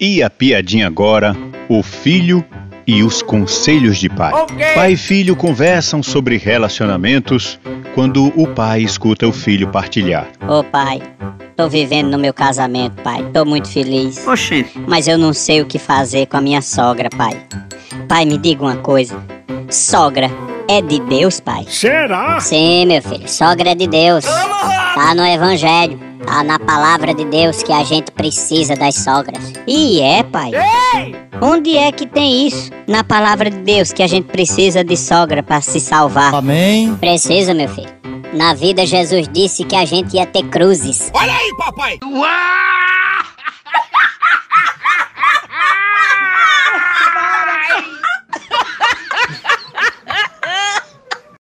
E a piadinha agora, o filho e os conselhos de pai. Pai e filho conversam sobre relacionamentos quando o pai escuta o filho partilhar. Ô pai, tô vivendo no meu casamento, pai. Tô muito feliz. Oxente, Mas eu não sei o que fazer com a minha sogra, pai. Pai, me diga uma coisa. Sogra é de Deus, pai? Será? Sim, meu filho. Sogra é de Deus. Tá no Evangelho. Tá na palavra de Deus que a gente precisa das sogras. E é, pai. Onde é que tem isso? Na palavra de Deus que a gente precisa de sogra para se salvar. Amém. Precisa, meu filho. Na vida, Jesus disse que a gente ia ter cruzes. Olha aí, papai!